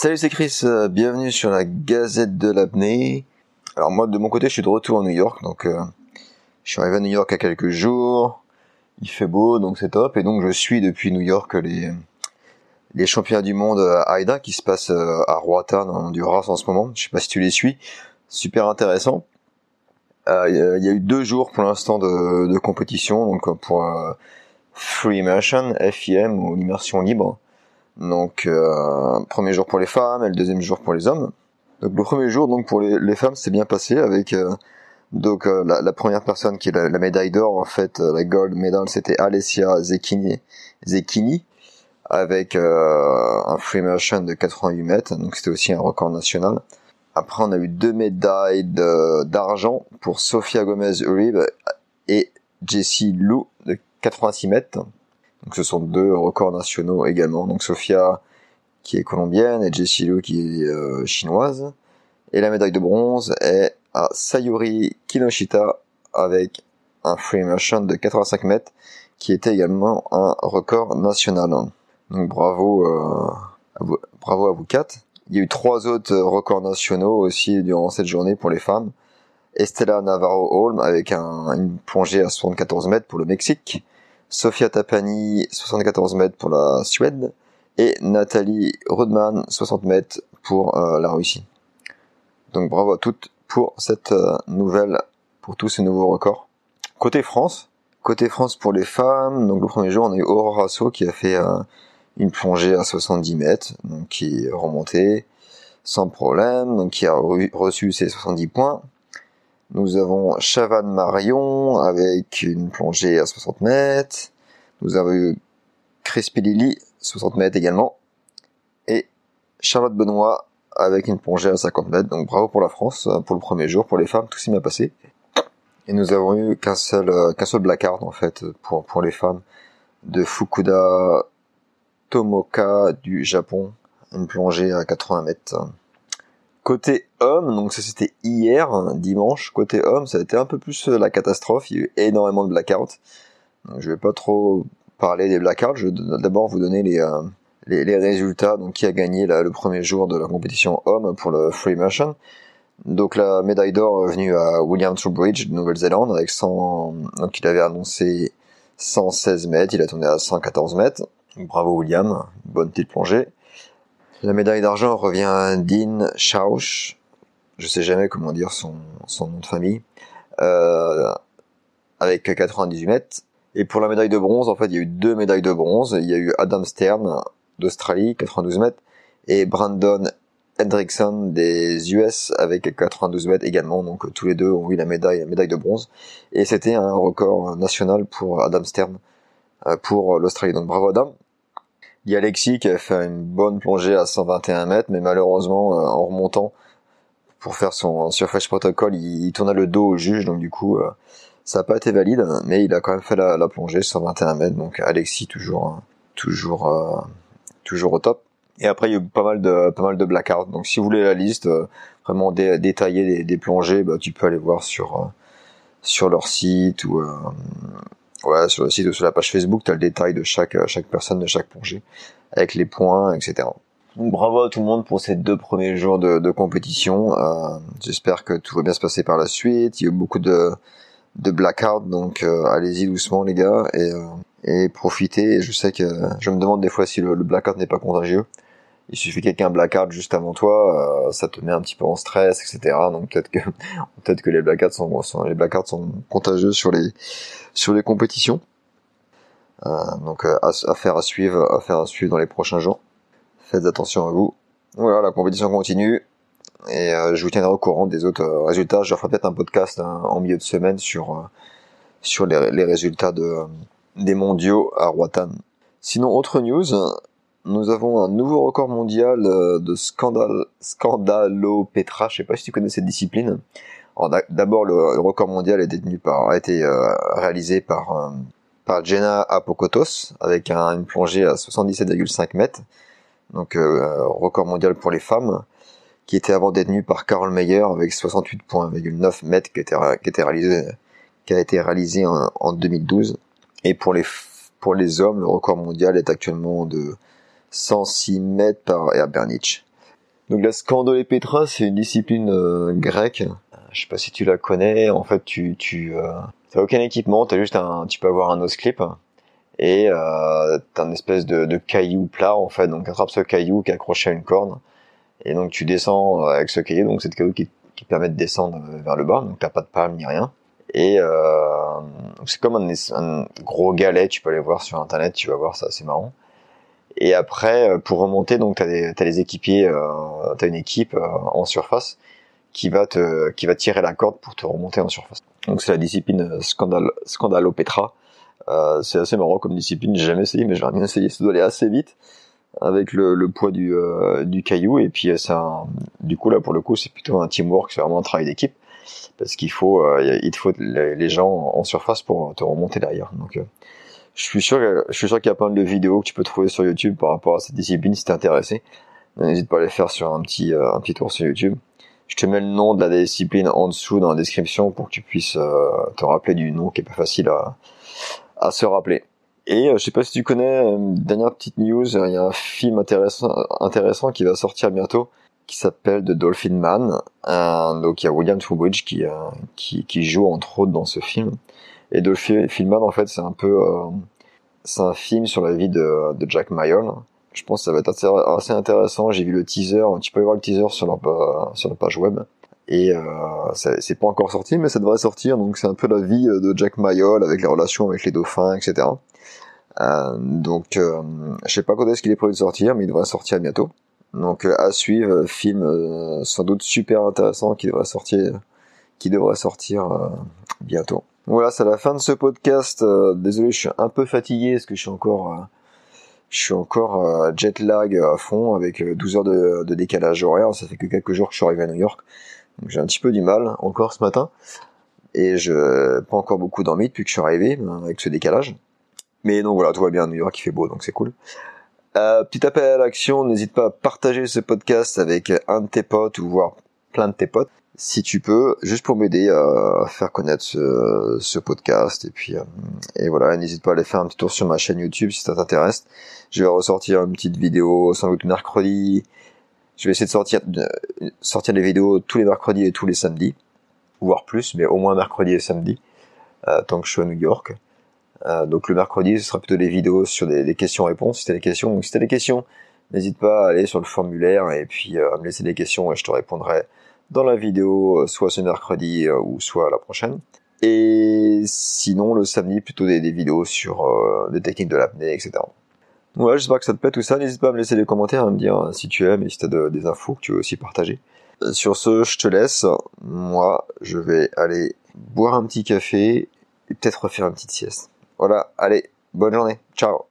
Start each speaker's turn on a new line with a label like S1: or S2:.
S1: Salut, c'est Chris, euh, bienvenue sur la Gazette de l'apnée. Alors moi, de mon côté, je suis de retour à New York, donc euh, je suis arrivé à New York il y a quelques jours. Il fait beau, donc c'est top, et donc je suis depuis New York les les championnats du monde à AIDA qui se passent euh, à Roatan en Honduras en ce moment. Je sais pas si tu les suis, super intéressant. Euh, il y a eu deux jours pour l'instant de, de, compétition, donc pour euh, Free Immersion, FIM ou immersion libre. Donc euh, premier jour pour les femmes et le deuxième jour pour les hommes. Donc le premier jour donc pour les, femmes c'est bien passé avec donc la, la, première personne qui est la, médaille d'or en fait la gold medal c'était Alessia Zecchini, Zecchini avec euh, un free motion de 88 mètres, donc c'était aussi un record national. Après, on a eu deux médailles d'argent pour Sofia Gomez Uribe et Jessie Lou de 86 mètres. Donc ce sont deux records nationaux également. Donc Sofia qui est colombienne et Jessie Lou qui est euh, chinoise. Et la médaille de bronze est à Sayuri Kinoshita avec un free motion de 85 mètres qui était également un record national. Donc bravo, euh, à vous, bravo à vous quatre. Il y a eu trois autres records nationaux aussi durant cette journée pour les femmes. Estella Navarro Holm avec un, une plongée à 74 mètres pour le Mexique. Sofia Tapani 74 mètres pour la Suède et Nathalie Rudman 60 mètres pour euh, la Russie. Donc bravo à toutes pour cette euh, nouvelle, pour tous ces nouveaux records. Côté France, côté France pour les femmes, donc le premier jour on a eu Aurora So qui a fait euh, une plongée à 70 mètres, donc qui est remontée sans problème, donc qui a reçu ses 70 points. Nous avons Chavan Marion avec une plongée à 60 mètres. Nous avons Lily, 60 mètres également. Et Charlotte Benoît avec une plongée à 50 mètres. Donc bravo pour la France, pour le premier jour, pour les femmes, tout s'est bien passé. Et nous avons eu qu'un seul, qu'un seul en fait pour, pour les femmes de Fukuda Tomoka du Japon, une plongée à 80 mètres. Côté homme, donc ça c'était hier, dimanche, côté homme, ça a été un peu plus euh, la catastrophe, il y a eu énormément de blackouts. Donc je vais pas trop parler des blackouts, je vais d'abord vous donner les, euh, les, résultats, donc qui a gagné le premier jour de la compétition homme pour le Free Motion. Donc la médaille d'or est venue à William Trowbridge de Nouvelle-Zélande avec 100, donc il avait annoncé 116 mètres, il a tourné à 114 mètres. Bravo William, bonne petite plongée. La médaille d'argent revient à Dean Schausch, je sais jamais comment dire son, son nom de famille, euh, avec 98 mètres. Et pour la médaille de bronze, en fait, il y a eu deux médailles de bronze. Il y a eu Adam Stern d'Australie, 92 mètres, et Brandon Hendrickson des US avec 92 mètres également. Donc tous les deux ont eu la médaille, la médaille de bronze. Et c'était un record national pour Adam Stern euh, pour l'Australie. Donc bravo Adam. Il y a Alexis qui a fait une bonne plongée à 121 mètres, mais malheureusement, euh, en remontant pour faire son surface protocole, il, il tourna le dos au juge, donc du coup, euh, ça n'a pas été valide, mais il a quand même fait la, la plongée 121 mètres. Donc Alexis toujours, toujours, euh, toujours au top. Et après, il y a eu pas mal de, blackouts. Donc si vous voulez la liste vraiment dé détaillée des, plongées, bah, tu peux aller voir sur, sur leur site ou Ouais, sur le site ou sur la page Facebook, tu as le détail de chaque, euh, chaque personne, de chaque plongée, avec les points, etc. Bravo à tout le monde pour ces deux premiers jours de, de compétition. Euh, J'espère que tout va bien se passer par la suite. Il y a eu beaucoup de, de blackout, donc euh, allez-y doucement les gars et, euh, et profitez. je sais que je me demande des fois si le, le blackout n'est pas contagieux il suffit quelqu'un blackout juste avant toi, euh, ça te met un petit peu en stress, etc. Donc peut-être que peut-être que les blackouts sont, sont, les blackouts sont contagieux sur les sur les compétitions. Euh, donc euh, à, à suivre, à faire à suivre dans les prochains jours. Faites attention à vous. Voilà, la compétition continue et euh, je vous tiendrai au courant des autres résultats. Je ferai peut-être un podcast hein, en milieu de semaine sur sur les, les résultats de des mondiaux à Roatan. Sinon, autre news, nous avons un nouveau record mondial euh, de scandale, scandalopetra. Je sais pas si tu connais cette discipline. D'abord, le, record mondial est détenu par, a été euh, réalisé par euh, par Jenna Apokotos avec une plongée à 77,5 mètres. Donc record mondial pour les femmes, qui était avant détenu par Carol Meyer avec 68,9 mètres qui, qui, était réalisé, qui a été réalisé en, en 2012. Et pour les pour les hommes, le record mondial est actuellement de 106 mètres par Bernich. Donc la Petra, c'est une discipline euh, grecque. Je sais pas si tu la connais. En fait, tu tu euh, aucun équipement, t'as juste un, tu peux avoir un nose clip et euh, t'as une espèce de, caillou plat en fait. Donc attrape ce caillou qui est accroché à une corde et donc tu descends avec ce caillou. Donc c'est le caillou qui, qui permet de descendre vers le bas. Donc t'as pas de palme ni rien. Et euh, c'est comme un, un, gros galet. Tu peux aller voir sur internet. Tu vas voir ça, c'est marrant. Et après, euh, pour remonter, donc t'as des, as les équipiers, euh, t'as une équipe euh, en surface qui va te, qui va tirer la corde pour te remonter en surface. Donc c'est la discipline scandale, scandalopetra. Euh, c'est assez marrant comme discipline. J'ai jamais essayé, mais j'aimerais bien essayer. Ça doit aller assez vite avec le, le poids du, euh, du caillou. Et puis ça, du coup là pour le coup, c'est plutôt un teamwork, c'est vraiment un travail d'équipe parce qu'il faut, il te faut les gens en surface pour te remonter derrière. Donc je suis sûr, je suis sûr qu'il y a plein de vidéos que tu peux trouver sur YouTube par rapport à cette discipline si t'es intéressé. N'hésite pas à les faire sur un petit, euh, un petit tour sur YouTube. Je te mets le nom de la discipline en dessous dans la description pour que tu puisses euh, te rappeler du nom qui est pas facile à, à se rappeler. Et euh, je sais pas si tu connais, une dernière petite news, il y a un film intéressant, intéressant qui va sortir bientôt qui s'appelle The Dolphin Man. donc il y a William Trowbridge qui, qui, qui joue entre autres dans ce film. Et Dolphin Man, en fait, c'est un peu, euh, c'est un film sur la vie de, de Jack Mayall. Je pense que ça va être assez, intéressant. J'ai vu le teaser. Tu peux aller voir le teaser sur leur, euh, sur la page web. Et euh, c'est pas encore sorti, mais ça devrait sortir. Donc c'est un peu la vie de Jack Mayall avec les relations avec les dauphins, etc. Euh, donc euh, je sais pas quand est-ce qu'il est prévu de sortir, mais il devrait sortir bientôt. Donc à suivre, film sans doute super intéressant qui devrait sortir, qui devrait sortir bientôt. Voilà, c'est la fin de ce podcast. Euh, désolé, je suis un peu fatigué parce que je suis encore, euh, je suis encore euh, jet lag à fond avec 12 heures de, décalage horaire. Ça fait que quelques jours que je suis arrivé à New York, j'ai un petit peu du mal encore ce matin et je pas encore beaucoup dormi depuis que je suis arrivé avec ce décalage. Mais donc voilà, tout va bien New York, il fait beau, donc c'est cool. petit appel à l'action, n'hésite pas à partager ce podcast avec un de tes potes ou voir plein de tes potes si tu peux, juste pour m'aider à faire connaître ce, podcast. Et puis, euh, et voilà, n'hésite pas à aller faire un petit tour sur ma chaîne YouTube si ça t'intéresse. Je vais ressortir une petite vidéo sans doute mercredi. Je vais essayer de sortir, sortir des vidéos tous les mercredis et tous les samedis, voire plus, mais au moins mercredi et samedi, euh, tant que je suis à New York. Euh, donc le mercredi, ce sera plutôt des vidéos sur des, des questions-réponses. Si t'as des questions, donc si t'as des questions, n'hésite pas à aller sur le formulaire et puis à me laisser des questions et je te répondrai dans la vidéo, euh, soit ce mercredi euh, ou soit la prochaine. Et sinon, le samedi, plutôt des, vidéos sur euh, des techniques de l'apnée, etc. Voilà, j'espère que ça te plaît tout ça. N'hésite pas à me laisser des commentaires, à me dire si tu aimes et si tu as des infos que tu veux aussi partager. Sur ce, je te laisse. Moi, je vais aller boire un petit café et peut-être refaire une petite sieste. Voilà, allez, bonne journée. Ciao